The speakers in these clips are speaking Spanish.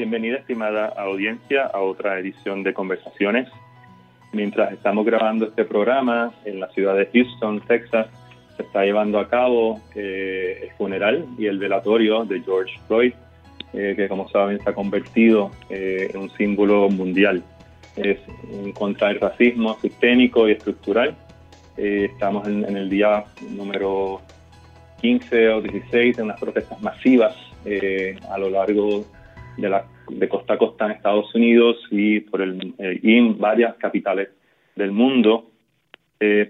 Bienvenida, estimada audiencia, a otra edición de Conversaciones. Mientras estamos grabando este programa en la ciudad de Houston, Texas, se está llevando a cabo eh, el funeral y el velatorio de George Floyd, eh, que como saben se ha convertido eh, en un símbolo mundial. Es contra del racismo sistémico y estructural. estamos en, en, el día número 15 o 16 de unas protestas masivas a lo largo de, la, de costa a costa en Estados Unidos y, por el, y en varias capitales del mundo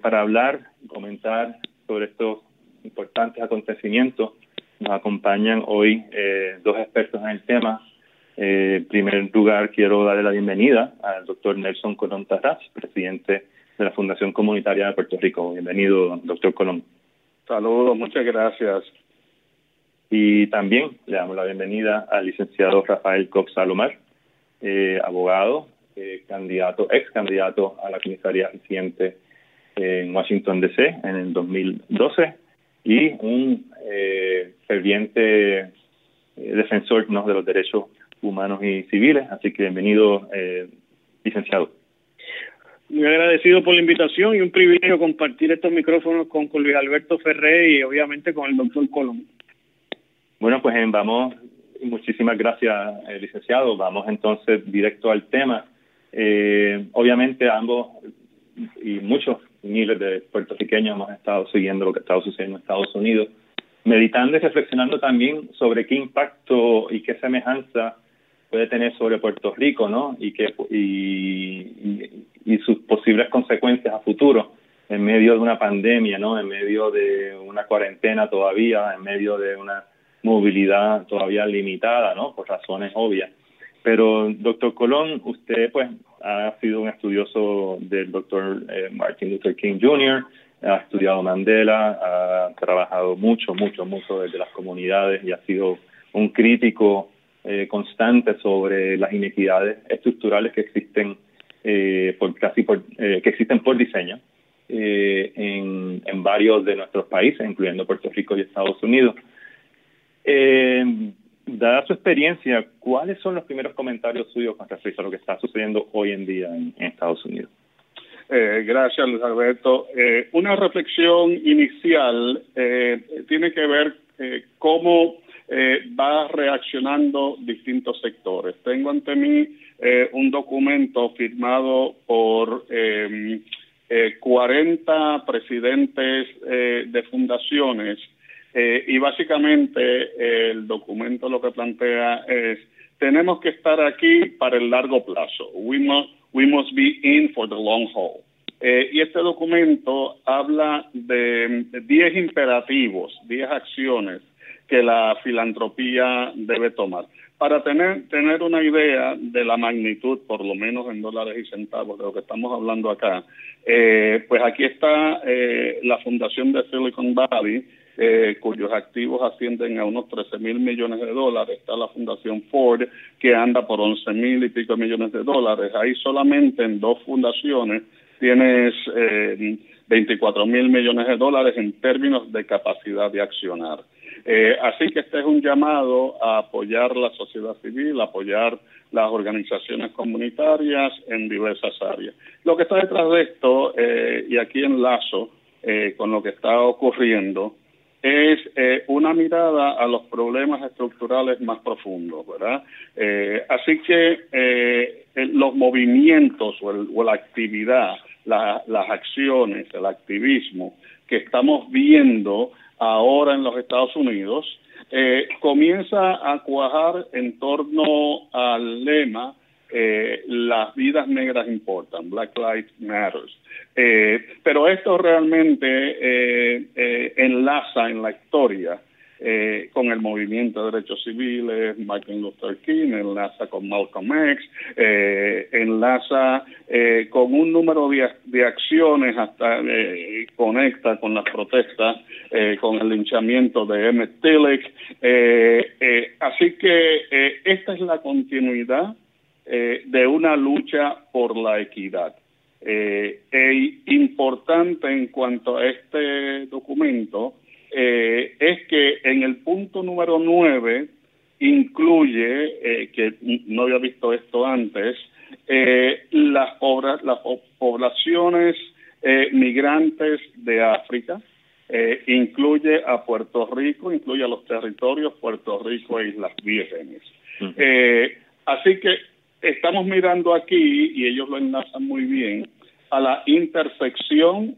para hablar y comentar sobre estos importantes acontecimiimientos. Nos acompañan hoy eh, dos expertos en el tema. Eh, en primer lugar, quiero darle la bienvenida al doctor Nelson Colón Tarras, presidente de la Fundación Comunitaria de Puerto Rico. Bienvenido, doctor Colón. Saludos, muchas gracias. Y también le damos la bienvenida al licenciado Rafael Cox Salomar, eh, abogado, eh, candidato, ex candidato a la comisaría reciente en Washington DC en el 2012 y un eh, ferviente eh, defensor ¿no? de los derechos humanos y civiles. Así que bienvenido, licenciado. Muy agradecido por la invitación y un privilegio compartir estos micrófonos con, Luis Alberto Ferré y obviamente con el doctor Colón. Bueno, pues vamos, muchísimas gracias, licenciado. Vamos entonces directo al tema. obviamente ambos y muchos miles de puertorriqueños hemos estado siguiendo lo que está sucediendo en Estados Unidos, meditando y reflexionando también sobre qué impacto y qué semejanza puede tener sobre Puerto Rico, ¿no? Y, que, y, y, sus posibles consecuencias a futuro en medio de una pandemia, ¿no? En medio de una cuarentena todavía, en medio de una movilidad todavía limitada, ¿no? Por razones obvias. Pero, doctor Colón, usted pues ha sido un estudioso del doctor eh, Martin Luther King Jr., ha estudiado Mandela, ha trabajado mucho, mucho, mucho desde las comunidades y ha sido un crítico eh, constante sobre las inequidades estructurales que existen eh, por casi por, que existen por diseño en, en varios de nuestros países, incluyendo Puerto Rico y Estados Unidos. Eh, dada su experiencia, ¿cuáles son los primeros comentarios suyos con respecto a lo que está sucediendo hoy en día en, Estados Unidos? Eh, gracias, Luis Alberto. Eh, una reflexión inicial eh, tiene que ver eh, cómo va reaccionando distintos sectores. Tengo ante mí un documento firmado por 40 presidentes de fundaciones eh, y básicamente el documento lo que plantea es, tenemos que estar aquí para el largo plazo. We must, we must be in for the long haul. Eh, y este documento habla de 10 imperativos, 10 acciones que la filantropía debe tomar. Para tener, tener una idea de la magnitud, por lo menos en dólares y centavos, de lo que estamos hablando acá, eh, pues aquí está eh, la Fundación de Silicon Valley, eh, cuyos activos ascienden a unos 13 mil millones de dólares. Está la Fundación Ford, que anda por 11 mil y pico millones de dólares. Ahí solamente en dos fundaciones tienes eh, 24 mil millones de dólares en términos de capacidad de accionar. Eh, así que este es un llamado a apoyar la sociedad civil, apoyar las organizaciones comunitarias en diversas áreas. Lo que está detrás de esto, eh, y aquí enlazo eh, con lo que está ocurriendo, es eh, una mirada a los problemas estructurales más profundos, ¿verdad? Eh, así que eh, los movimientos o, el, la actividad, la, las acciones, el activismo que estamos viendo ahora en los Estados Unidos, eh, comienza a cuajar en torno al lema eh, las vidas negras importan, Black Lives Matters. Eh, pero esto realmente eh, eh, enlaza en la historia eh, con el movimiento de derechos civiles, Martin Luther King, enlaza con Malcolm X, eh, enlaza con un número de, de acciones, hasta conecta con las protestas, con el linchamiento de Emmett Tillich. Así que esta es la continuidad eh, de una lucha por la equidad. Eh, e importante en cuanto a este documento eh, es que en el punto número nueve incluye, que no había visto esto antes, las, obras, las poblaciones migrantes de África, incluye a Puerto Rico, incluye a los territorios Puerto Rico e Islas Vírgenes. así que estamos mirando aquí, y ellos lo enlazan muy bien, a la intersección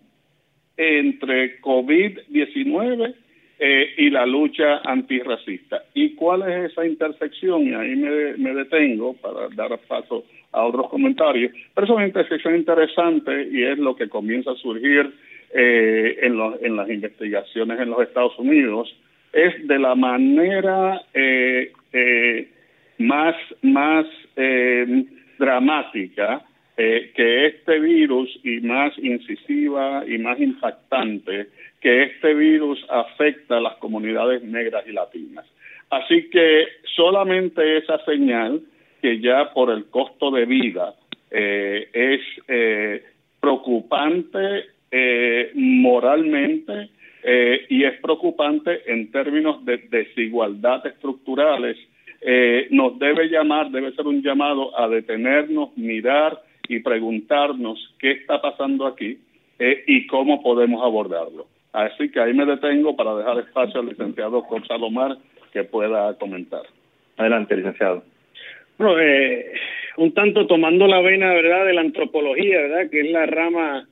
entre COVID-19 eh, y la lucha antirracista. ¿Y cuál es esa intersección? Y ahí me, detengo para dar paso a otros comentarios. Pero es una intersección interesante y es lo que comienza a surgir eh, en, en las investigaciones en los Estados Unidos. Es de la manera eh, más, más dramática eh, que este virus, y más incisiva y más impactante, que este virus afecta a las comunidades negras y latinas. Así que solamente esa señal, que ya por el costo de vida eh, es eh, preocupante moralmente y es preocupante en términos de desigualdad estructurales, nos debe llamar, debe ser un llamado a detenernos, mirar, y preguntarnos qué está pasando aquí eh, y cómo podemos abordarlo. Así que ahí me detengo para dejar espacio al licenciado Gonzalo Mar que pueda comentar. Adelante, licenciado. Bueno, eh, un tanto tomando la vena, ¿verdad?, de la antropología, ¿verdad?, que es la rama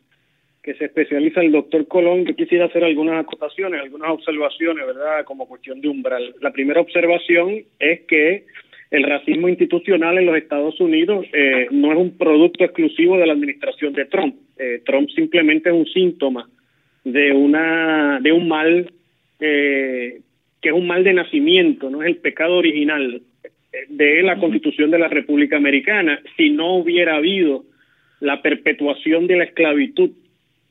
que se especializa el doctor Colón, que quisiera hacer algunas acotaciones, algunas observaciones, ¿verdad?, como cuestión de umbral. La primera observación es que el racismo institucional en los Estados Unidos eh, no es un producto exclusivo de la administración de Trump. Eh, Trump simplemente es un síntoma de una de un mal eh, que es un mal de nacimiento, no es el pecado original de la Constitución de la República Americana. Si no hubiera habido la perpetuación de la esclavitud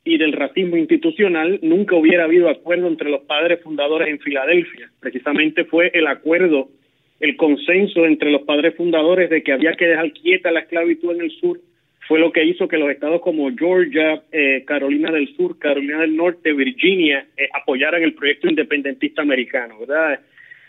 y del racismo institucional, nunca hubiera habido acuerdo entre los padres fundadores en Filadelfia. Precisamente fue el acuerdo el consenso entre los padres fundadores de que había que dejar quieta la esclavitud en el sur fue lo que hizo que los estados como Georgia, eh, Carolina del Sur, Carolina del Norte, Virginia eh, apoyaran el proyecto independentista americano, ¿verdad?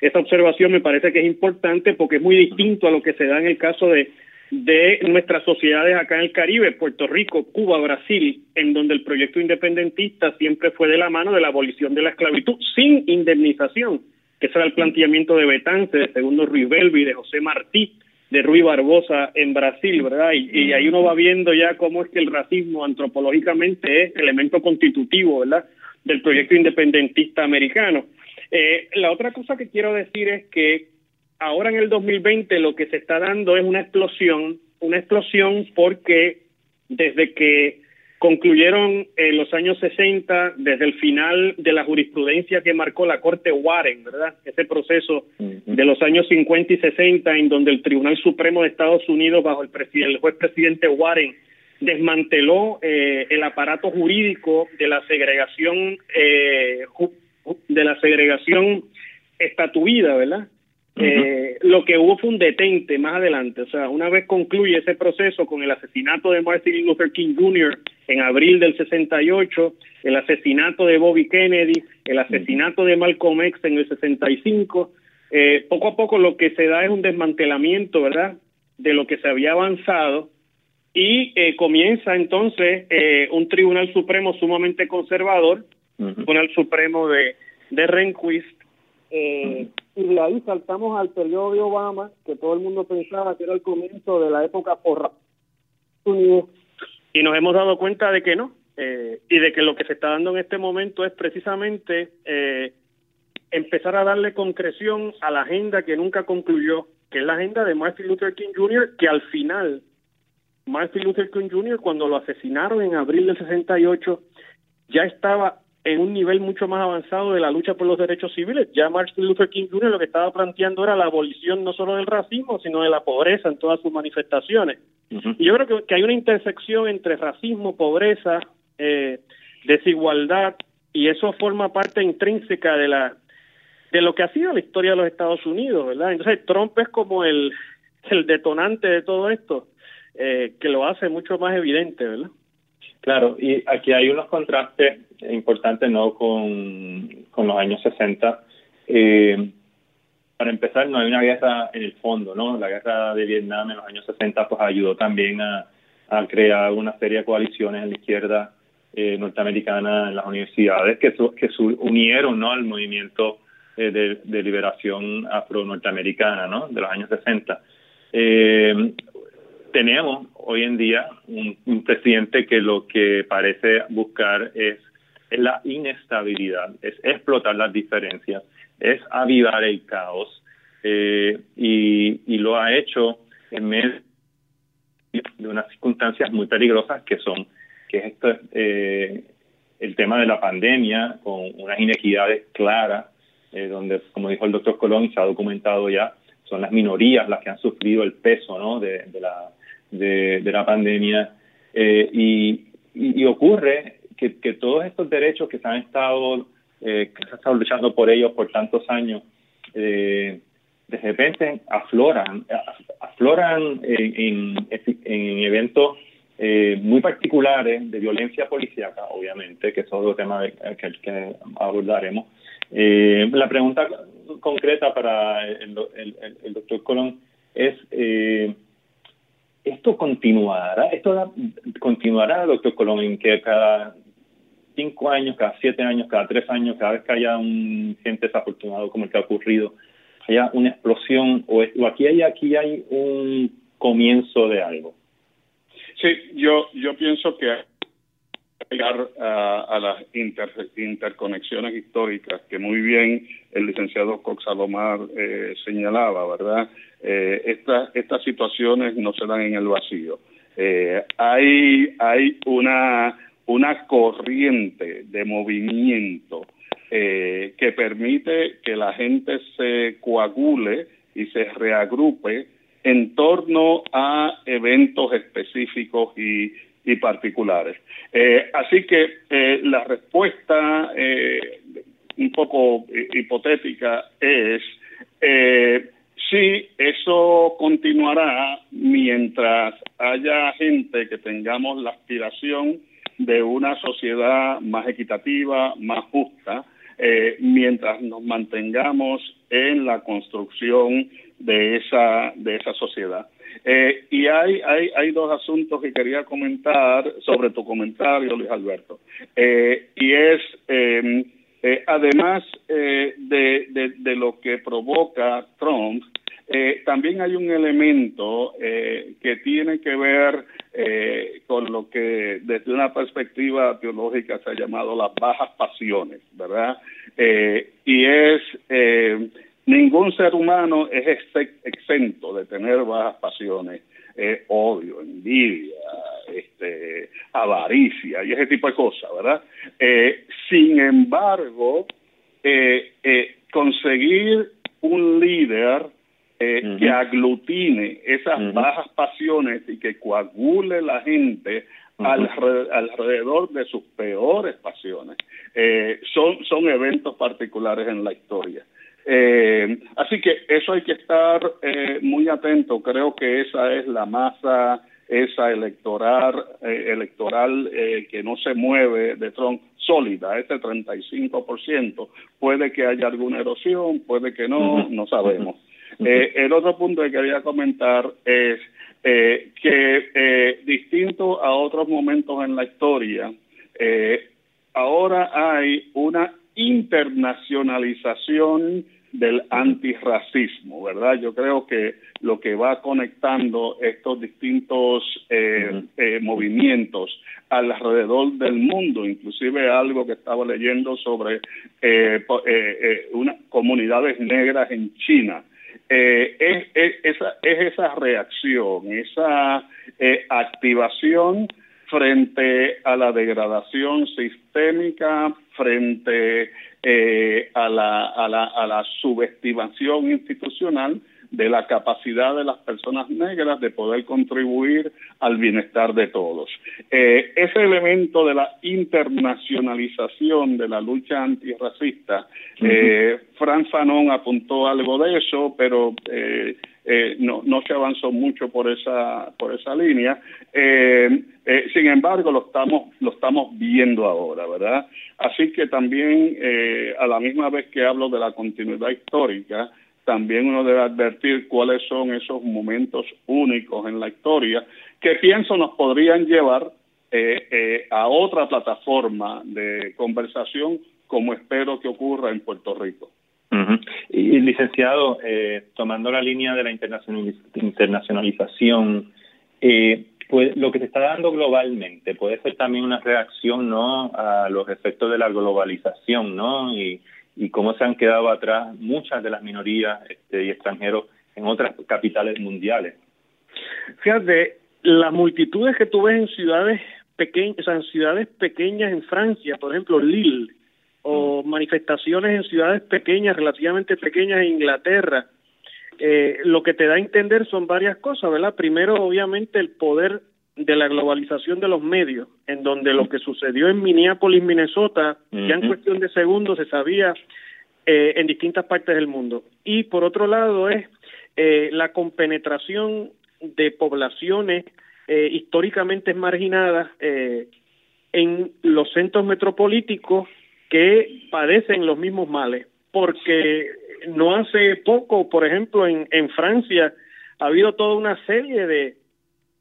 Esa observación me parece que es importante porque es muy distinto a lo que se da en el caso de de nuestras sociedades acá en el Caribe, Puerto Rico, Cuba, Brasil, en donde el proyecto independentista siempre fue de la mano de la abolición de la esclavitud sin indemnización que ese era el planteamiento de Betance, de Segundo Ruiz Belvi, de José Martí, de Ruiz Barbosa en Brasil, ¿verdad? Y, ahí uno va viendo ya cómo es que el racismo antropológicamente es elemento constitutivo, ¿verdad? Del proyecto independentista americano. Eh, la otra cosa que quiero decir es que ahora en el 2020 lo que se está dando es una explosión, una explosión porque desde que concluyeron en los años 60 desde el final de la jurisprudencia que marcó la Corte Warren, ¿verdad? Ese proceso de los años 50 y 60 en donde el Tribunal Supremo de Estados Unidos bajo el, el juez presidente Warren desmanteló eh, el aparato jurídico de la segregación eh, de la segregación estatuida, ¿verdad? Eh, lo que hubo fue un detente más adelante, o sea, una vez concluye ese proceso con el asesinato de Martin Luther King Jr. en abril del 68, el asesinato de Bobby Kennedy, el asesinato de Malcolm X en el 65, eh, poco a poco lo que se da es un desmantelamiento, ¿verdad?, de lo que se había avanzado y eh, comienza entonces eh, un Tribunal Supremo sumamente conservador, un Tribunal Supremo de, de Rehnquist, eh, y de ahí saltamos al periodo de Obama, que todo el mundo pensaba que era el comienzo de la época por Unidos, y nos hemos dado cuenta de que no, eh, y de que lo que se está dando en este momento es precisamente eh, empezar a darle concreción a la agenda que nunca concluyó, que es la agenda de Martin Luther King Jr., que al final, Martin Luther King Jr., cuando lo asesinaron en abril del 68, ya estaba en un nivel mucho más avanzado de la lucha por los derechos civiles. Ya Martin Luther King Jr. lo que estaba planteando era la abolición no solo del racismo, sino de la pobreza en todas sus manifestaciones. Y yo creo que, hay una intersección entre racismo, pobreza, eh, desigualdad, y eso forma parte intrínseca de la de lo que ha sido la historia de los Estados Unidos, ¿verdad? Entonces Trump es como el, el detonante de todo esto, eh, que lo hace mucho más evidente, ¿verdad? Claro, y aquí hay unos contrastes importantes, ¿no? Con, los años 60. Eh, para empezar, no hay una guerra en el fondo, ¿no? La guerra de Vietnam en los años 60 pues ayudó también a, crear una serie de coaliciones en la izquierda eh, norteamericana en las universidades que, que unieron, ¿no? Al movimiento eh, de, liberación afro-norteamericana, ¿no? De los años 60. Eh, tenemos hoy en día un, presidente que lo que parece buscar es, la inestabilidad, es explotar las diferencias, es avivar el caos eh, y, lo ha hecho en medio de unas circunstancias muy peligrosas que son que es esto, eh, el tema de la pandemia con unas inequidades claras eh, donde como dijo el doctor Colón se ha documentado ya son las minorías las que han sufrido el peso ¿no? de, de la de, la pandemia eh, y, y, ocurre que, que, todos estos derechos que se han estado eh, que se ha estado luchando por ellos por tantos años eh, de repente afloran afloran en, en, eventos muy particulares de violencia policíaca obviamente que es otro tema que, que abordaremos. La pregunta concreta para el, el, el doctor Colón es eh, esto continuará, esto continuará, doctor Colón, que cada cinco años, cada siete años, cada tres años, cada vez que haya un gente desafortunado como el que ha ocurrido, haya una explosión o, aquí hay aquí hay un comienzo de algo. Sí, yo yo pienso que llegar a, las interconexiones históricas que muy bien el licenciado Cox Salomar eh, señalaba, ¿verdad? Eh, estas estas situaciones no se dan en el vacío. Eh, hay hay una una corriente de movimiento eh, que permite que la gente se coagule y se reagrupe en torno a eventos específicos y, y particulares. Eh, así que la respuesta un poco hipotética es eh, Sí, eso continuará mientras haya gente que tengamos la aspiración de una sociedad más equitativa, más justa, eh, mientras nos mantengamos en la construcción de esa de esa sociedad. Eh, y hay, hay hay dos asuntos que quería comentar sobre tu comentario, Luis Alberto, eh, y es em, además de, de lo que provoca Trump eh, también hay un elemento eh, que tiene que ver eh, con lo que desde una perspectiva teológica se ha llamado las bajas pasiones, ¿verdad? y es, ningún ser humano es exento de tener bajas pasiones, odio, envidia, este, avaricia y ese tipo de cosas, ¿verdad? sin embargo, conseguir un líder eh, que aglutine esas bajas pasiones y que coagule la gente alrededor de sus peores pasiones. Eh, son, son eventos particulares en la historia. Eh, así que eso hay que estar muy atento. Creo que esa es la masa esa electoral, electoral que no se mueve de Trump sólida, ese 35%. Puede que haya alguna erosión, puede que no, no sabemos. Eh, el otro punto que quería comentar es eh, que eh, distinto a otros momentos en la historia, ahora hay una internacionalización del antirracismo, ¿verdad? Yo creo que lo que va conectando estos distintos movimientos alrededor del mundo, inclusive algo que estaba leyendo sobre unas comunidades negras en China, eh, es, esa, es esa reacción, esa eh, activación frente a la degradación sistémica, frente eh, a, la, a, la, a la subestimación institucional de la capacidad de las personas negras de poder contribuir al bienestar de todos. Eh, ese elemento de la internacionalización de la lucha antirracista, eh, Fran Fanon apuntó algo de eso, pero eh, eh, no, no se avanzó mucho por esa por esa línea. Eh, eh, sin embargo, lo estamos lo estamos viendo ahora, ¿verdad? Así que también a la misma vez que hablo de la continuidad histórica, también uno debe advertir cuáles son esos momentos únicos en la historia que pienso nos podrían llevar eh, eh, a otra plataforma de conversación como espero que ocurra en Puerto Rico. Y licenciado, eh, tomando la línea de la internacionalización, eh, pues lo que se está dando globalmente puede ser también una reacción, ¿no? A los efectos de la globalización, ¿no? Y, y cómo se han quedado atrás muchas de las minorías este, y extranjeros en otras capitales mundiales. Fíjate, las multitudes que tú ves en ciudades pequeñas, o sea, en ciudades pequeñas en Francia, por ejemplo, Lille, o manifestaciones en ciudades pequeñas, relativamente pequeñas en Inglaterra, eh, lo que te da a entender son varias cosas, ¿verdad? Primero, obviamente, el poder de la globalización de los medios, en donde lo que sucedió en Minneapolis, Minnesota, ya en cuestión de segundos se sabía eh, en distintas partes del mundo. Y por otro lado es eh, la compenetración de poblaciones eh, históricamente marginadas eh, en los centros metropolíticos que padecen los mismos males, porque no hace poco, por ejemplo, en, en Francia ha habido toda una serie de,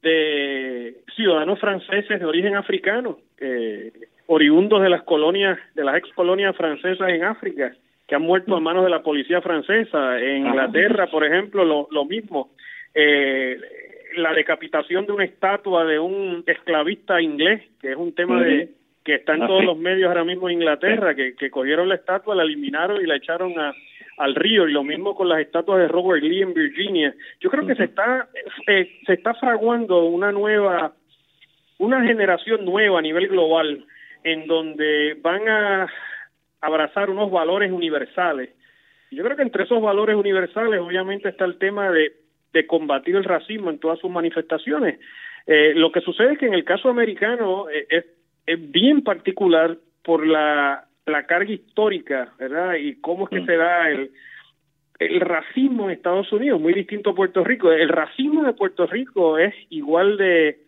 de ciudadanos franceses de origen africano, eh, oriundos de las colonias, de las ex colonias francesas en África, que han muerto a manos de la policía francesa. En Inglaterra, por ejemplo, lo, lo mismo. Eh, la decapitación de una estatua de un esclavista inglés, que es un tema de que está en ah, todos los medios ahora mismo en Inglaterra, que, que cogieron la estatua, la eliminaron y la echaron a, al río y lo mismo con las estatuas de Robert Lee en Virginia. Yo creo que se está eh, se está fraguando una nueva una generación nueva a nivel global en donde van a abrazar unos valores universales. Yo creo que entre esos valores universales obviamente está el tema de, de combatir el racismo en todas sus manifestaciones. Eh, lo que sucede es que en el caso americano eh, es es bien particular por la, la carga histórica, ¿verdad? Y cómo es que mm. se da el, el racismo en Estados Unidos, muy distinto a Puerto Rico. El racismo de Puerto Rico es igual de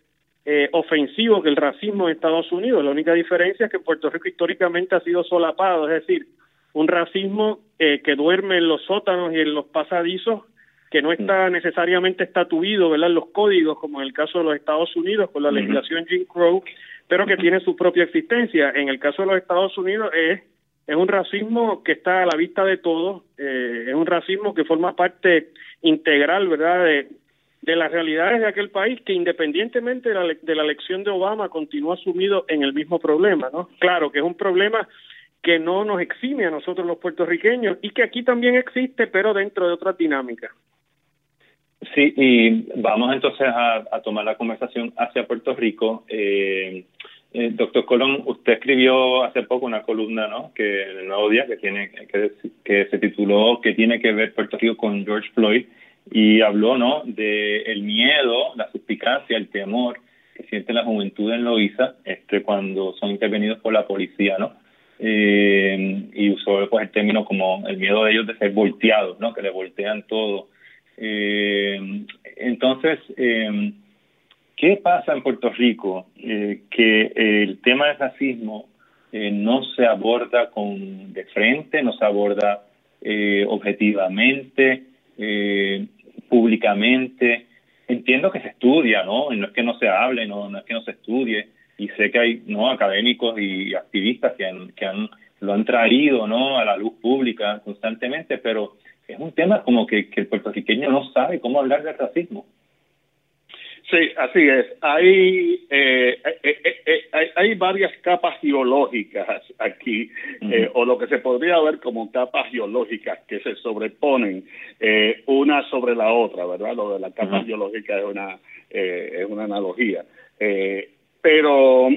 eh, ofensivo que el racismo en Estados Unidos. La única diferencia es que Puerto Rico históricamente ha sido solapado, es decir, un racismo eh, que duerme en los sótanos y en los pasadizos, que no está mm. necesariamente estatuido ¿verdad? en los códigos, como en el caso de los Estados Unidos, con la legislación Jim Crow, pero que tiene su propia existencia. En el caso de los Estados Unidos es, es un racismo que está a la vista de todos, eh, es un racismo que forma parte integral, ¿verdad?, de, las realidades de aquel país que independientemente de la, de la elección de Obama continúa sumido en el mismo problema, ¿no? Claro que es un problema que no nos exime a nosotros los puertorriqueños y que aquí también existe, pero dentro de otra dinámica. Sí, y vamos entonces a, tomar la conversación hacia Puerto Rico. Eh, eh, doctor Colón, usted escribió hace poco una columna, ¿no? Que en el Nuevo Día que tiene que, que se tituló "¿Qué tiene que ver Puerto Rico con George Floyd" y habló, ¿no? De el miedo, la suspicacia, el temor que siente la juventud en Loíza, este, cuando son intervenidos por la policía, ¿no? Eh, y usó pues el término como el miedo de ellos de ser volteados, ¿no? Que le voltean todo eh, entonces, eh, ¿qué pasa en Puerto Rico? Eh, que el tema del racismo eh, no se aborda con de frente, no se aborda objetivamente, públicamente. Entiendo que se estudia, ¿no? No es que no se hable, no, no es que no se estudie. Y sé que hay no académicos y activistas que han, que han lo han traído, ¿no? A la luz pública constantemente, pero es un tema como que, que el puertorriqueño no sabe cómo hablar del racismo. Sí, así es. Hay, eh, eh, eh, hay, hay, varias capas geológicas aquí, o lo que se podría ver como capas geológicas que se sobreponen una sobre la otra, ¿verdad? Lo de la capa geológica es una, es una analogía. pero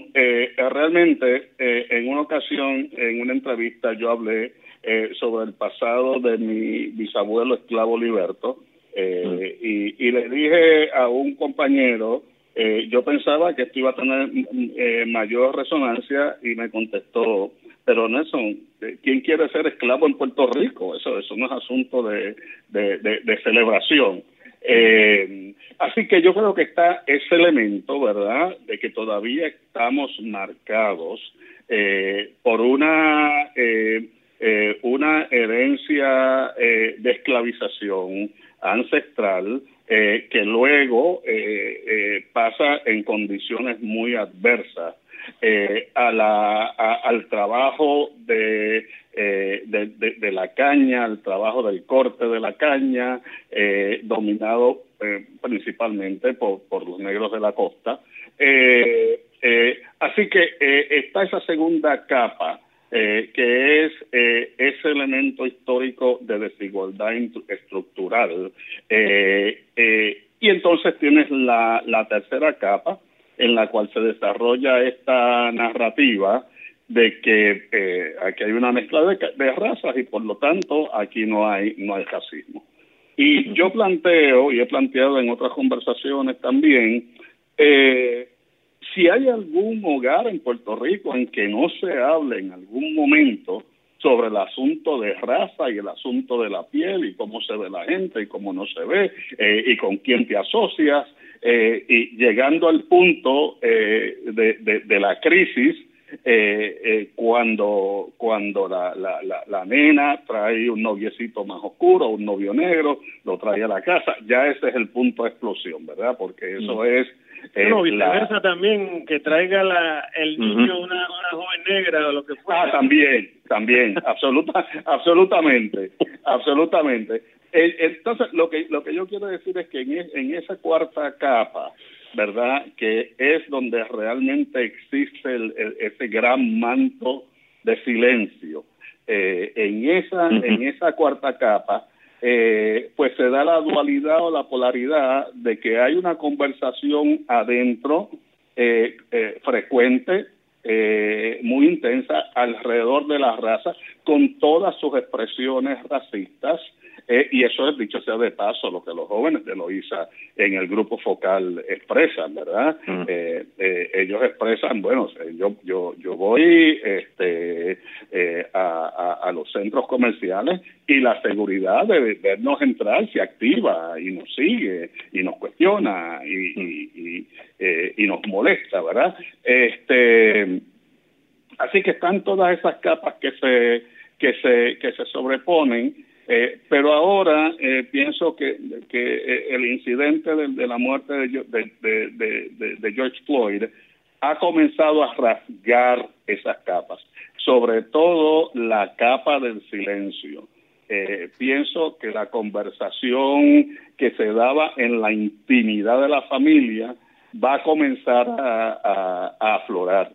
realmente, en una ocasión, en una entrevista, yo hablé eh, sobre el pasado de mi bisabuelo esclavo Liberto. Eh, y, y, le dije a un compañero, eh, yo pensaba que esto iba a tener eh, mayor resonancia y me contestó, pero Nelson, ¿quién quiere ser esclavo en Puerto Rico? Eso, eso no es asunto de, de, de, de celebración. Eh, así que yo creo que está ese elemento, ¿verdad?, de que todavía estamos marcados eh, por una eh, eh, una herencia eh, de esclavización ancestral eh, que luego pasa en condiciones muy adversas a la, al trabajo de, de, la caña, al trabajo del corte de la caña, dominado principalmente por, los negros de la costa. así que está esa segunda capa eh, que es eh, ese elemento histórico de desigualdad estructural. Eh, y entonces tienes la, tercera capa en la cual se desarrolla esta narrativa de que aquí hay una mezcla de, razas y por lo tanto aquí no hay no hay racismo. Y yo planteo y he planteado en otras conversaciones también eh, si hay algún hogar en Puerto Rico en que no se hable en algún momento sobre el asunto de raza y el asunto de la piel y cómo se ve la gente y cómo no se ve eh, y con quién te asocias eh, y llegando al punto eh, de, la crisis cuando cuando la, la, la, nena trae un noviecito más oscuro, un novio negro, lo trae a la casa, ya ese es el punto de explosión, ¿verdad? Porque eso mm. es no, viceversa también, que traiga la, el niño una, una joven negra o lo que fuera. Ah, también, también, absoluta, absolutamente, absolutamente. Entonces, lo que, lo que yo quiero decir es que en, en esa cuarta capa, ¿verdad? Que es donde realmente existe el, ese gran manto de silencio. Eh, en esa, en esa cuarta capa, eh, pues se da la dualidad o la polaridad de que hay una conversación adentro eh, eh, frecuente, muy intensa, alrededor de la raza, con todas sus expresiones racistas, eh, y eso es dicho sea de paso lo que los jóvenes de Loíza en el grupo focal expresan, ¿verdad? Eh, eh, ellos expresan, bueno, yo yo yo voy este a, a, los centros comerciales y la seguridad de vernos entrar se activa y nos sigue y nos cuestiona y, y, y nos molesta, ¿verdad? Este así que están todas esas capas que se que se que se sobreponen eh, pero ahora eh, pienso que, eh, el incidente de, la muerte de, George Floyd ha comenzado a rasgar esas capas, sobre todo la capa del silencio. pienso que la conversación que se daba en la intimidad de la familia va a comenzar a, a aflorar.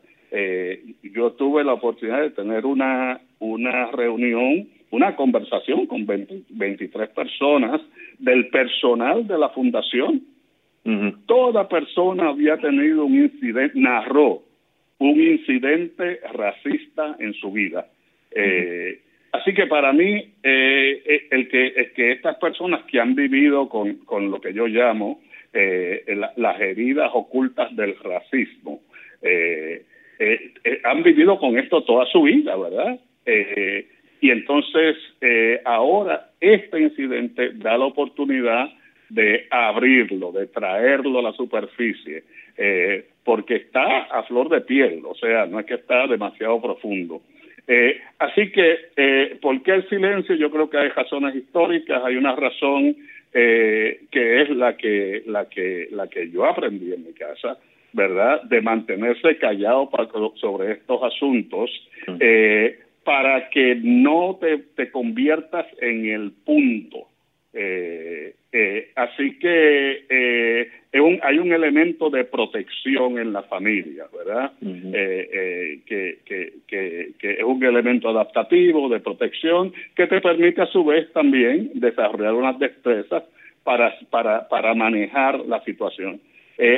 yo tuve la oportunidad de tener una, una reunión una conversación con 23 personas del personal de la fundación. Toda persona había tenido un incidente, narró un incidente racista en su vida. Eh, así que para mí, eh, eh, el que, que estas personas que han vivido con, con lo que yo llamo las heridas ocultas del racismo, han vivido con esto toda su vida, ¿verdad? Y entonces eh, ahora este incidente da la oportunidad de abrirlo, de traerlo a la superficie, eh, porque está a flor de piel, o sea, no es que está demasiado profundo. Eh, así que, ¿por qué el silencio? Yo creo que hay razones históricas, hay una razón que es la que, la que, la que yo aprendí en mi casa, ¿verdad? De mantenerse callado sobre estos asuntos para que no te, conviertas en el punto. Eh, eh, así que eh, hay un elemento de protección en la familia, ¿verdad? que, es un elemento adaptativo de protección que te permite a su vez también desarrollar unas destrezas para, para, para manejar la situación.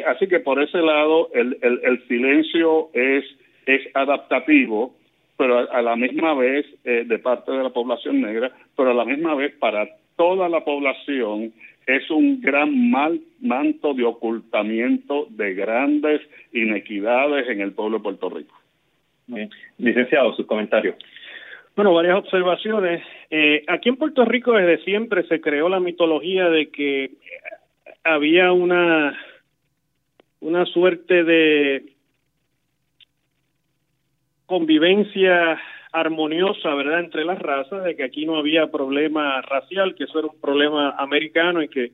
así que por ese lado el, el, el silencio es, es adaptativo pero a, la misma vez eh, de parte de la población negra, pero a la misma vez para toda la población es un gran mal manto de ocultamiento de grandes inequidades en el pueblo de Puerto Rico. Licenciado, su comentario. Bueno, varias observaciones. Eh, aquí en Puerto Rico desde siempre se creó la mitología de que había una una suerte de convivencia armoniosa, ¿verdad?, entre las razas, de que aquí no había problema racial, que eso era un problema americano y que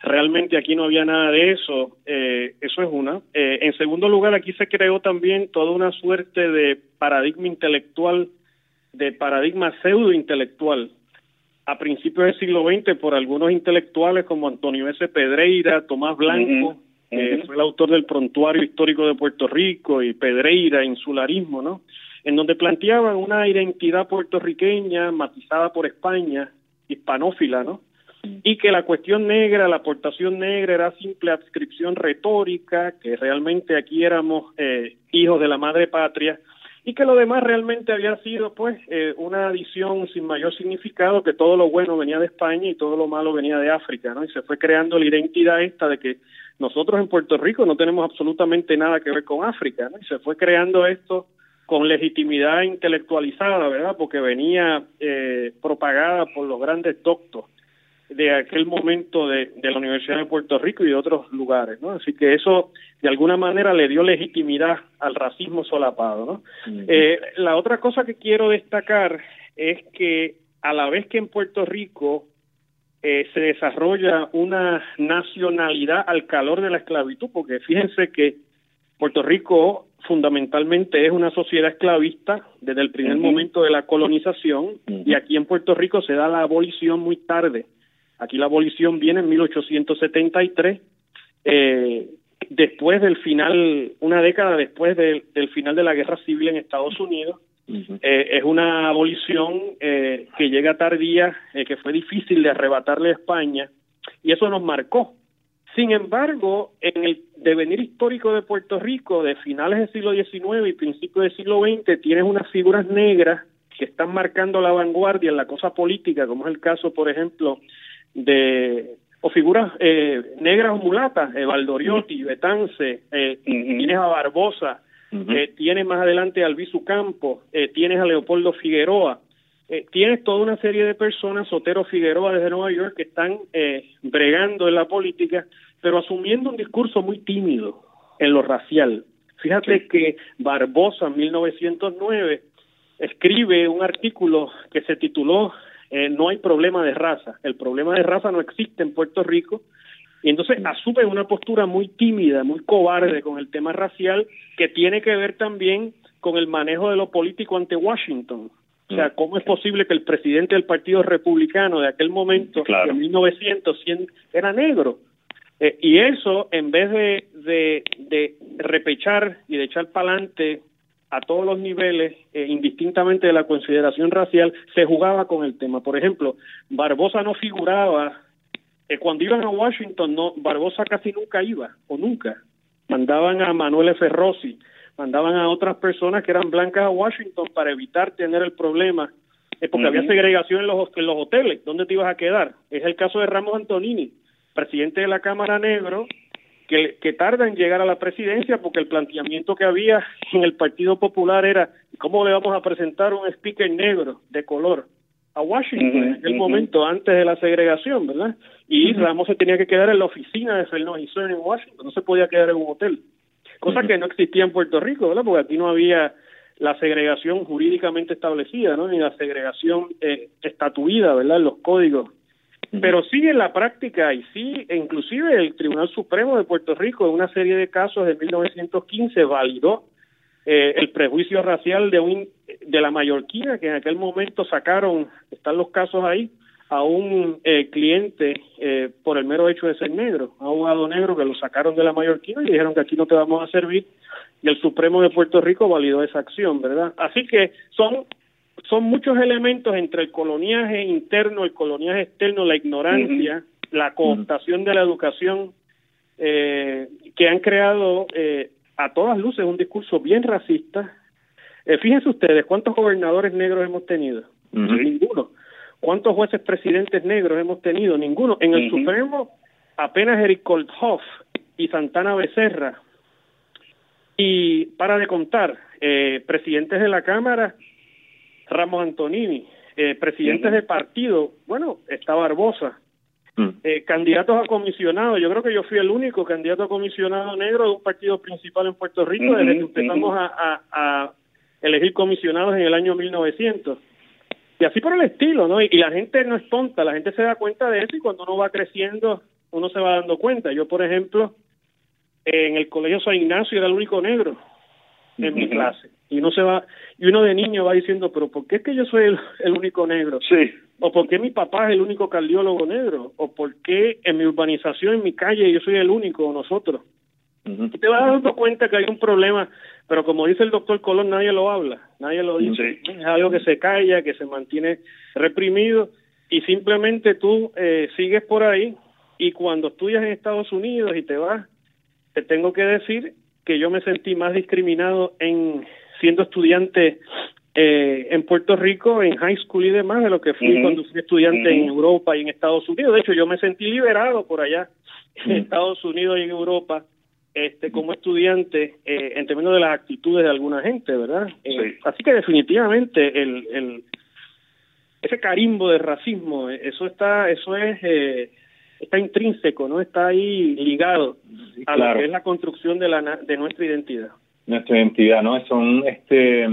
realmente aquí no había nada de eso. Eh, eso es una. Eh, en segundo lugar, aquí se creó también toda una suerte de paradigma intelectual, de paradigma pseudo-intelectual, a principios del siglo XX por algunos intelectuales como Antonio S. Pedreira, Tomás Blanco, que fue el autor del Prontuario Histórico de Puerto Rico, y Pedreira, Insularismo, ¿no? en donde planteaban una identidad puertorriqueña matizada por España, hispanófila, ¿no? Y que la cuestión negra, la aportación negra era simple adscripción retórica, que realmente aquí éramos eh, hijos de la madre patria, y que lo demás realmente había sido pues eh, una adición sin mayor significado, que todo lo bueno venía de España y todo lo malo venía de África, ¿no? Y se fue creando la identidad esta de que nosotros en Puerto Rico no tenemos absolutamente nada que ver con África, ¿no? Y se fue creando esto con legitimidad intelectualizada, ¿verdad? Porque venía eh, propagada por los grandes doctos de aquel momento de, la Universidad de Puerto Rico y de otros lugares, ¿no? Así que eso de alguna manera le dio legitimidad al racismo solapado, ¿no? eh, la otra cosa que quiero destacar es que a la vez que en Puerto Rico eh, se desarrolla una nacionalidad al calor de la esclavitud, porque fíjense que Puerto Rico fundamentalmente es una sociedad esclavista desde el primer momento de la colonización y aquí en Puerto Rico se da la abolición muy tarde. Aquí la abolición viene en 1873, eh, después del final, una década después del final de la guerra civil en Estados Unidos. Eh, es una abolición eh, que llega tardía, eh, que fue difícil de arrebatarle a España, y eso nos marcó sin embargo, en el devenir histórico de Puerto Rico de finales del siglo XIX y principios del siglo XX tienes unas figuras negras que están marcando la vanguardia en la cosa política, como es el caso, por ejemplo, de o figuras eh, negras o mulatas, eh, Valdoriotti, Betance, eh, tienes a Barbosa, eh, tienes más adelante a Albizu Campo, eh, tienes a Leopoldo Figueroa, eh, tienes toda una serie de personas, Sotero Figueroa desde Nueva York, que están eh, bregando en la política, pero asumiendo un discurso muy tímido en lo racial. Fíjate que Barbosa en 1909 escribe un artículo que se tituló eh, No hay problema de raza, el problema de raza no existe en Puerto Rico, y entonces asume una postura muy tímida, muy cobarde con el tema racial, que tiene que ver también con el manejo de lo político ante Washington. O sea, ¿cómo es posible que el presidente del Partido Republicano de aquel momento, en 1900, era negro? Eh, y eso, en vez de, de, de, repechar y de echar para adelante a todos los niveles, eh, indistintamente de la consideración racial, se jugaba con el tema. Por ejemplo, Barbosa no figuraba, eh, cuando iban a Washington, no Barbosa casi nunca iba, o nunca. Mandaban a Manuel F. Rossi, mandaban a otras personas que eran blancas a Washington para evitar tener el problema, es porque había segregación en los, en los hoteles, ¿dónde te ibas a quedar? Es el caso de Ramos Antonini, presidente de la Cámara Negro, que, que tarda en llegar a la presidencia porque el planteamiento que había en el Partido Popular era cómo le vamos a presentar un speaker negro de color a Washington en aquel momento antes de la segregación, ¿verdad? Y Ramos se tenía que quedar en la oficina de Fernando en Washington, no se podía quedar en un hotel cosa que no existía en Puerto Rico, ¿verdad? Porque aquí no había la segregación jurídicamente establecida, ¿no? Ni la segregación eh, estatuida, ¿verdad? En los códigos. Pero sí en la práctica, y sí, e inclusive el Tribunal Supremo de Puerto Rico en una serie de casos de 1915 validó eh, el prejuicio racial de un de la mallorquina que en aquel momento sacaron, están los casos ahí, a un eh, cliente eh, por el mero hecho de ser negro, a un abogado negro que lo sacaron de la mallorquina y dijeron que aquí no te vamos a servir y el Supremo de Puerto Rico validó esa acción, ¿verdad? Así que son son muchos elementos entre el coloniaje interno, el coloniaje externo, la ignorancia, la cooptación de la educación, eh, que han creado eh, a todas luces un discurso bien racista. Eh, fíjense ustedes, ¿cuántos gobernadores negros hemos tenido? Ninguno. ¿Cuántos jueces presidentes negros hemos tenido? Ninguno. En el Supremo, apenas Eric Kolthoff y Santana Becerra. Y para de contar, eh, presidentes de la Cámara, Ramos Antonini, eh, presidentes de partido, bueno, está Barbosa, mm. eh, candidatos a comisionado, yo creo que yo fui el único candidato a comisionado negro de un partido principal en Puerto Rico desde que empezamos a, elegir comisionados en el año 1900. Y así por el estilo, ¿no? Y, la gente no es tonta, la gente se da cuenta de eso y cuando uno va creciendo, uno se va dando cuenta. Yo, por ejemplo, en el colegio San Ignacio era el único negro en mi clase. Y uno se va, y uno de niño va diciendo, pero ¿por qué es que yo soy el, único negro? Sí. ¿O por qué mi papá es el único cardiólogo negro? ¿O por qué en mi urbanización, en mi calle, yo soy el único, nosotros? Y te vas dando cuenta que hay un problema, pero como dice el doctor Colón, nadie lo habla, nadie lo dice. Es algo que se calla, que se mantiene reprimido y simplemente tú eh, sigues por ahí y cuando estudias en Estados Unidos y te vas, te tengo que decir que yo me sentí más discriminado en siendo estudiante eh, en Puerto Rico, en high school y demás, de lo que fui cuando fui estudiante en Europa y en Estados Unidos. De hecho, yo me sentí liberado por allá, en Estados Unidos y en Europa, este, como estudiante, eh, en términos de las actitudes de alguna gente, ¿verdad? Eh, así que definitivamente el, el, ese carimbo de racismo, eso está, eso es está intrínseco, ¿no? Está ahí ligado a lo que es la construcción de, la, de nuestra identidad. Nuestra identidad, ¿no? Son, este,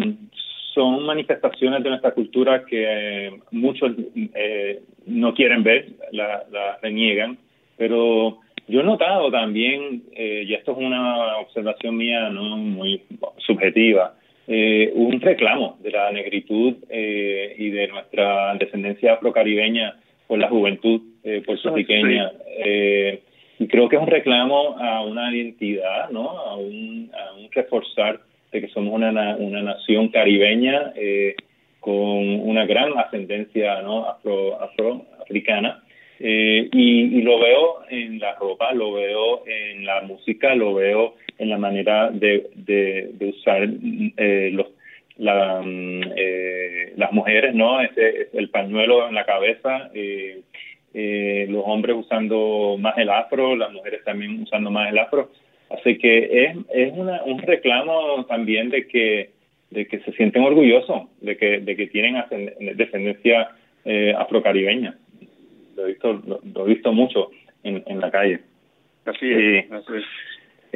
son manifestaciones de nuestra cultura que eh, muchos eh, no quieren ver, la, la reniegan, pero yo he notado también, eh, y esto es una observación mía no muy subjetiva, eh, un reclamo de la negritud eh, y de nuestra descendencia afrocaribeña por la juventud eh, puertorriqueña. Eh, y creo que es un reclamo a una identidad, ¿no? A un, a un reforzar de que somos una, una nación caribeña eh, con una gran ascendencia ¿no? afro, afroafricana. Eh, y, y, lo veo en la ropa, lo veo en la música, lo veo en la manera de, de, usar eh, los la, mm, eh, las mujeres, ¿no? Ese, el pañuelo en la cabeza, eh, los hombres usando más el afro, las mujeres también usando más el afro. Así que es, es una, un reclamo también de que, de que se sienten orgullosos de que, de que tienen descendencia eh, afrocaribeña. Lo he visto, lo, he visto mucho en, en la calle. Así es. Así es.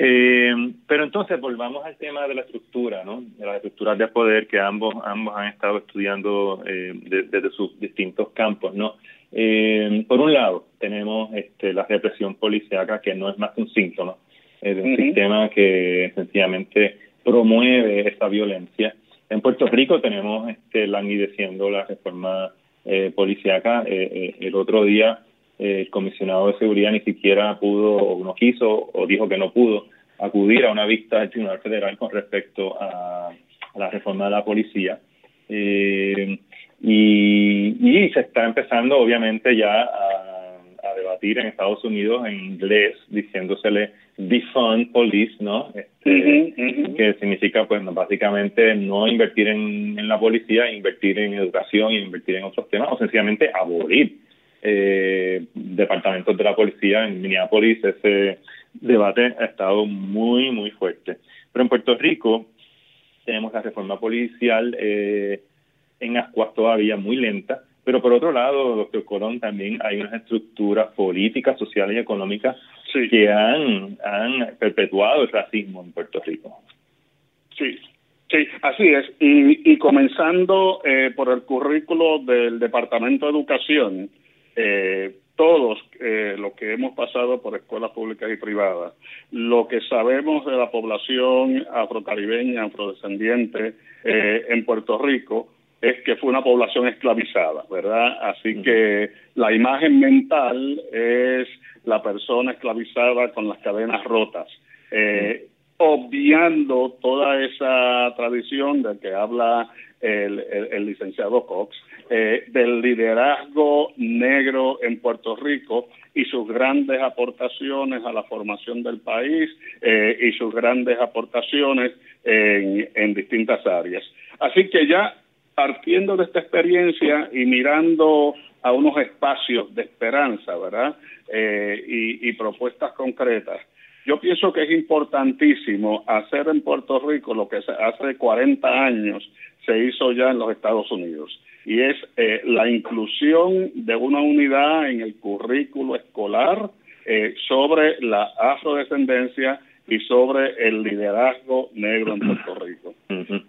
Eh, pero entonces volvamos al tema de la estructura, ¿no? De las estructuras de poder que ambos ambos han estado estudiando eh, desde sus distintos campos, ¿no? Eh, por un lado tenemos este, la represión policíaca que no es más que un síntoma de un sistema que sencillamente promueve esa violencia. En Puerto Rico tenemos este, languideciendo la reforma eh, policíaca. Eh, el otro día el comisionado de seguridad ni siquiera pudo o no quiso o dijo que no pudo acudir a una vista del Tribunal Federal con respecto a, la reforma de la policía. Eh, y, se está empezando obviamente ya a, debatir en Estados Unidos en inglés diciéndosele defund police, ¿no? Este, Que significa pues básicamente no invertir en, en la policía, invertir en educación y invertir en otros temas o sencillamente abolir eh, departamentos de la policía en Minneapolis. Ese debate ha estado muy, muy fuerte. Pero en Puerto Rico tenemos la reforma policial eh, en ascuas todavía muy lenta, pero por otro lado, doctor Colón, también hay unas estructuras políticas, sociales y económicas que han, han perpetuado el racismo en Puerto Rico. Sí, Sí, así es. Y, y comenzando eh, por el currículo del Departamento de Educación, eh, todos eh, los que hemos pasado por escuelas públicas y privadas, lo que sabemos de la población afrocaribeña, afrodescendiente eh, en Puerto Rico, es que fue una población esclavizada, ¿verdad? Así que la imagen mental es la persona esclavizada con las cadenas rotas, eh, obviando toda esa tradición de que habla el, el licenciado Cox, eh, del liderazgo negro en Puerto Rico y sus grandes aportaciones a la formación del país eh, y sus grandes aportaciones en, en distintas áreas. Así que ya partiendo de esta experiencia y mirando a unos espacios de esperanza, ¿verdad? Eh, y, y, propuestas concretas. Yo pienso que es importantísimo hacer en Puerto Rico lo que hace 40 años se hizo ya en los Estados Unidos y es eh, la inclusión de una unidad en el currículo escolar eh, sobre la afrodescendencia y sobre el liderazgo negro en Puerto Rico.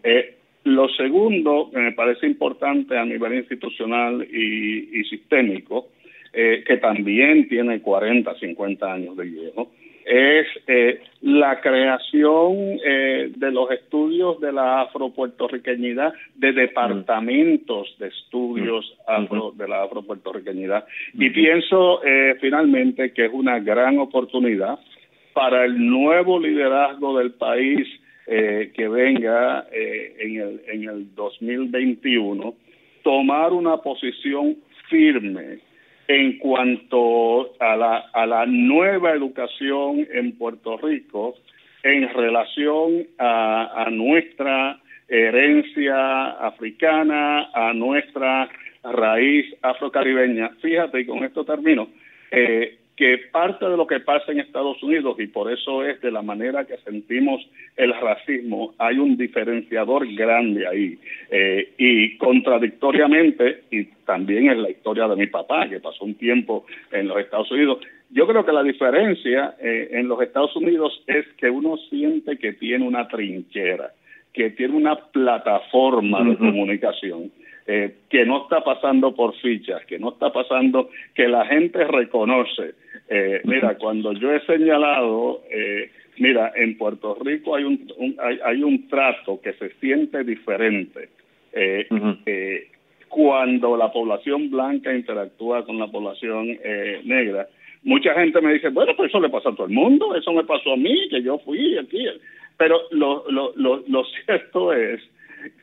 eh, Lo segundo, que me parece importante a nivel institucional y, sistémico, eh, que también tiene 40, 50 años de viejo, es eh, la creación eh, de los estudios de la afropuertorriqueñidad, de departamentos de estudios afro, de la afropuertorriqueñidad. Y pienso eh, finalmente que es una gran oportunidad para el nuevo liderazgo del país que venga en, el, en el 2021 tomar una posición firme en cuanto a la, a la nueva educación en Puerto Rico en relación a, nuestra herencia africana, a nuestra raíz afrocaribeña. Fíjate, y con esto termino, eh, que parte de lo que pasa en Estados Unidos, y por eso es de la manera que sentimos el racismo, hay un diferenciador grande ahí. Eh, y contradictoriamente, y también en la historia de mi papá, que pasó un tiempo en los Estados Unidos, yo creo que la diferencia eh, en los Estados Unidos es que uno siente que tiene una trinchera, que tiene una plataforma de comunicación eh, que no está pasando por fichas, que no está pasando, que la gente reconoce. Eh, mira, cuando yo he señalado, eh, mira, en Puerto Rico hay un, hay, un trato que se siente diferente. cuando la población blanca interactúa con la población negra, mucha gente me dice, bueno, pues eso le pasa a todo el mundo, eso me pasó a mí, que yo fui aquí. Pero lo, lo, lo, lo cierto es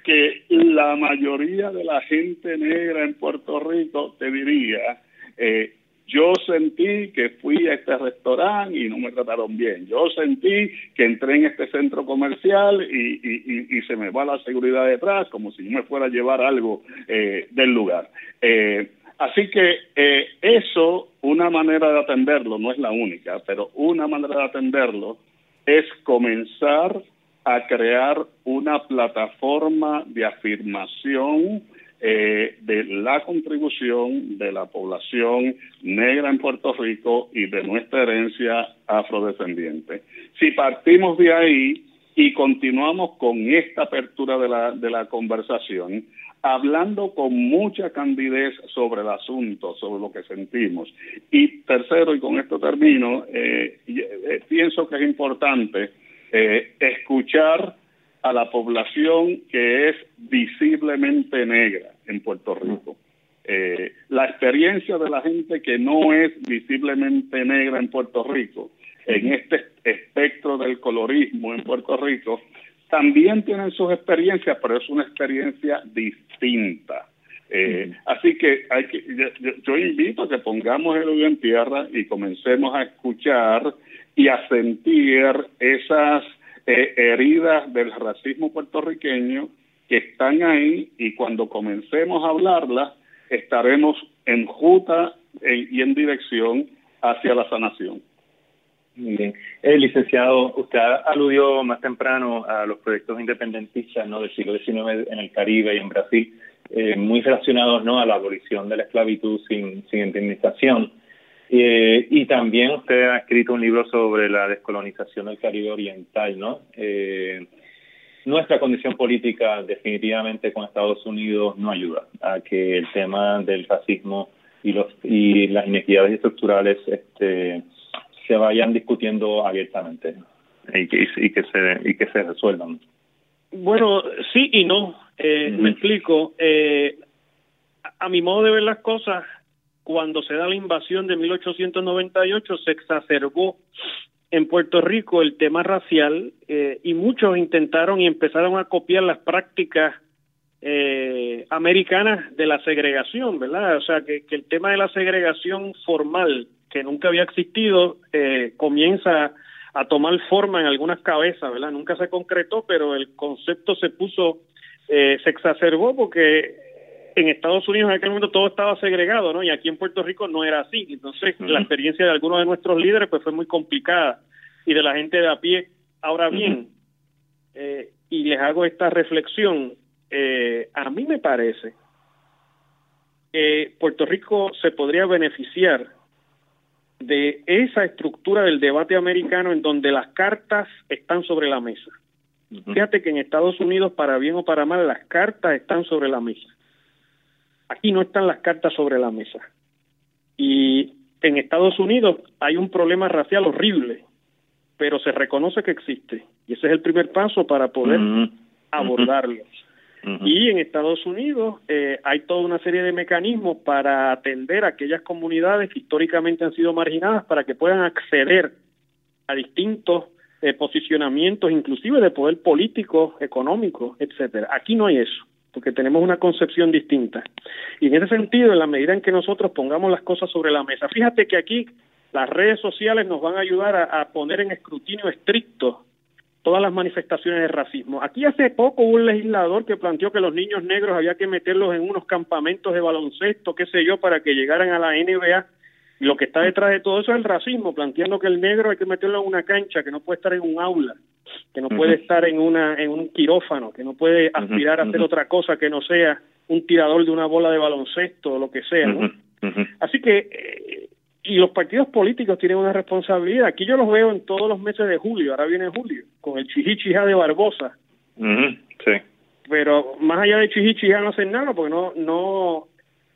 que la mayoría de la gente negra en Puerto Rico te diría, eh, yo sentí que fui a este restaurante y no me trataron bien. Yo sentí que entré en este centro comercial y, y, y, se me va la seguridad detrás como si yo me fuera a llevar algo eh, del lugar. Eh, así que eh, eso, una manera de atenderlo, no es la única, pero una manera de atenderlo es comenzar a crear una plataforma de afirmación eh, de la contribución de la población negra en Puerto Rico y de nuestra herencia afrodescendiente. Si partimos de ahí y continuamos con esta apertura de la, de la conversación, hablando con mucha candidez sobre el asunto, sobre lo que sentimos. Y tercero, y con esto termino, eh, eh, pienso que es importante eh, escuchar a la población que es visiblemente negra en Puerto Rico. Eh, la experiencia de la gente que no es visiblemente negra en Puerto Rico, en este espectro del colorismo en Puerto Rico, también tienen sus experiencias, pero es una experiencia distinta. Eh, así que, hay que yo, invito a que pongamos el oído en tierra y comencemos a escuchar y a sentir esas eh, heridas del racismo puertorriqueño que están ahí y cuando comencemos a hablarlas estaremos en juta y en dirección hacia la sanación. Bien. Eh, licenciado, usted aludió más temprano a los proyectos independentistas ¿no? del siglo XIX en el Caribe y en Brasil, eh, muy relacionados ¿no? a la abolición de la esclavitud sin, sin indemnización. Eh, y también usted ha escrito un libro sobre la descolonización del Caribe Oriental, ¿no? Eh, nuestra condición política definitivamente con Estados Unidos no ayuda a que el tema del racismo y los y las inequidades estructurales este, se vayan discutiendo abiertamente y que, y que se y que se resuelvan. Bueno, sí y no. Eh, Me explico. Eh, a mi modo de ver las cosas, cuando se da la invasión de 1898 se exacerbó en Puerto Rico el tema racial eh, y muchos intentaron y empezaron a copiar las prácticas eh, americanas de la segregación, ¿verdad? O sea, que, el tema de la segregación formal, que nunca había existido, eh, comienza a tomar forma en algunas cabezas, ¿verdad? Nunca se concretó, pero el concepto se puso, se exacerbó porque en Estados Unidos en aquel momento todo estaba segregado, ¿no? Y aquí en Puerto Rico no era así. Entonces, la experiencia de algunos de nuestros líderes pues fue muy complicada y de la gente de a pie. Ahora bien, eh, y les hago esta reflexión, eh, a mí me parece que Puerto Rico se podría beneficiar de esa estructura del debate americano en donde las cartas están sobre la mesa Fíjate que en Estados Unidos, para bien o para mal, las cartas están sobre la mesa. Aquí no están las cartas sobre la mesa. Y en Estados Unidos hay un problema racial horrible, pero se reconoce que existe. Y ese es el primer paso para poder abordarlo. Y en Estados Unidos eh, hay toda una serie de mecanismos para atender a aquellas comunidades que históricamente han sido marginadas para que puedan acceder a distintos eh, posicionamientos, inclusive de poder político, económico, etcétera. Aquí no hay eso, porque tenemos una concepción distinta. Y en ese sentido, en la medida en que nosotros pongamos las cosas sobre la mesa, fíjate que aquí las redes sociales nos van a ayudar a poner en escrutinio estricto todas las manifestaciones de racismo. Aquí hace poco hubo un legislador que planteó que los niños negros había que meterlos en unos campamentos de baloncesto, qué sé yo, para que llegaran a la NBA. Lo que está detrás de todo eso es el racismo, planteando que el negro hay que meterlo en una cancha, que no puede estar en un aula, que no puede estar en una en un quirófano, que no puede aspirar a hacer otra cosa que no sea un tirador de una bola de baloncesto o lo que sea. Así que eh, y los partidos políticos tienen una responsabilidad. Aquí yo los veo en todos los meses de julio, ahora viene julio, con el chihichija de Barbosa. Sí. Pero más allá de chihichija no hacen nada porque no, no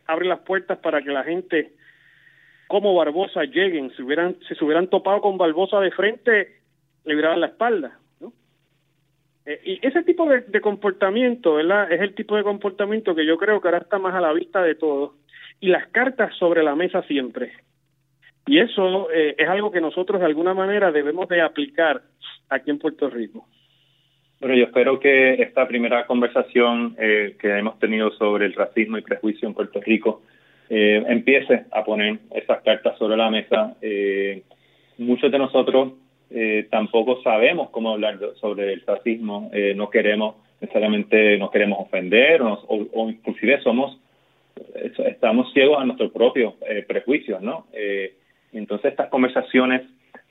abre las puertas para que la gente como Barbosa lleguen. Si, hubieran, si se hubieran topado con Barbosa de frente, le hubieran la espalda. ¿no? Eh, y ese tipo de, de comportamiento, ¿verdad? Es el tipo de comportamiento que yo creo que ahora está más a la vista de todos. Y las cartas sobre la mesa siempre y eso eh, es algo que nosotros de alguna manera debemos de aplicar aquí en Puerto Rico. Bueno, yo espero que esta primera conversación eh, que hemos tenido sobre el racismo y prejuicio en Puerto Rico eh, empiece a poner esas cartas sobre la mesa. muchos de nosotros tampoco sabemos cómo hablar sobre el racismo, no queremos necesariamente, no queremos ofender o, o, inclusive somos, estamos ciegos a nuestros propios prejuicios, ¿no? Entonces estas conversaciones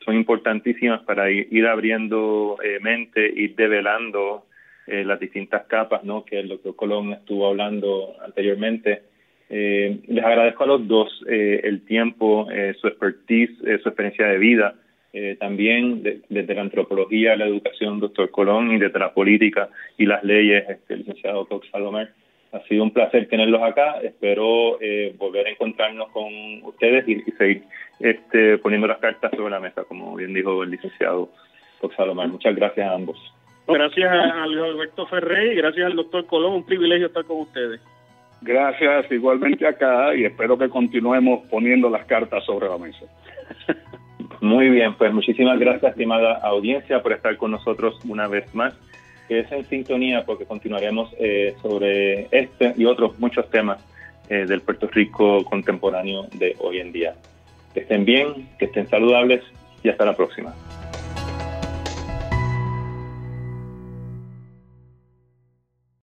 son importantísimas para ir, abriendo eh, mente, ir develando eh, las distintas capas ¿no? que el doctor Colón estuvo hablando anteriormente. Eh, les agradezco a los dos el tiempo, su expertise, su experiencia de vida, también desde la antropología, la educación, doctor Colón, y desde la política y las leyes, este, el licenciado Cox Salomer. Ha sido un placer tenerlos acá. Espero volver a encontrarnos con ustedes y seguir este, poniendo las cartas sobre la mesa, como bien dijo el licenciado Salomar. Muchas gracias a ambos. Gracias a Alberto Ferrey y gracias al doctor Colón. Un privilegio estar con ustedes. Gracias igualmente acá y espero que continuemos poniendo las cartas sobre la mesa. Muy bien, pues muchísimas gracias, estimada audiencia, por estar con nosotros una vez más. Que es en sintonía porque continuaremos eh, sobre este y otros muchos temas eh, del Puerto Rico contemporáneo de hoy en día. Que estén bien, que estén saludables y hasta la próxima.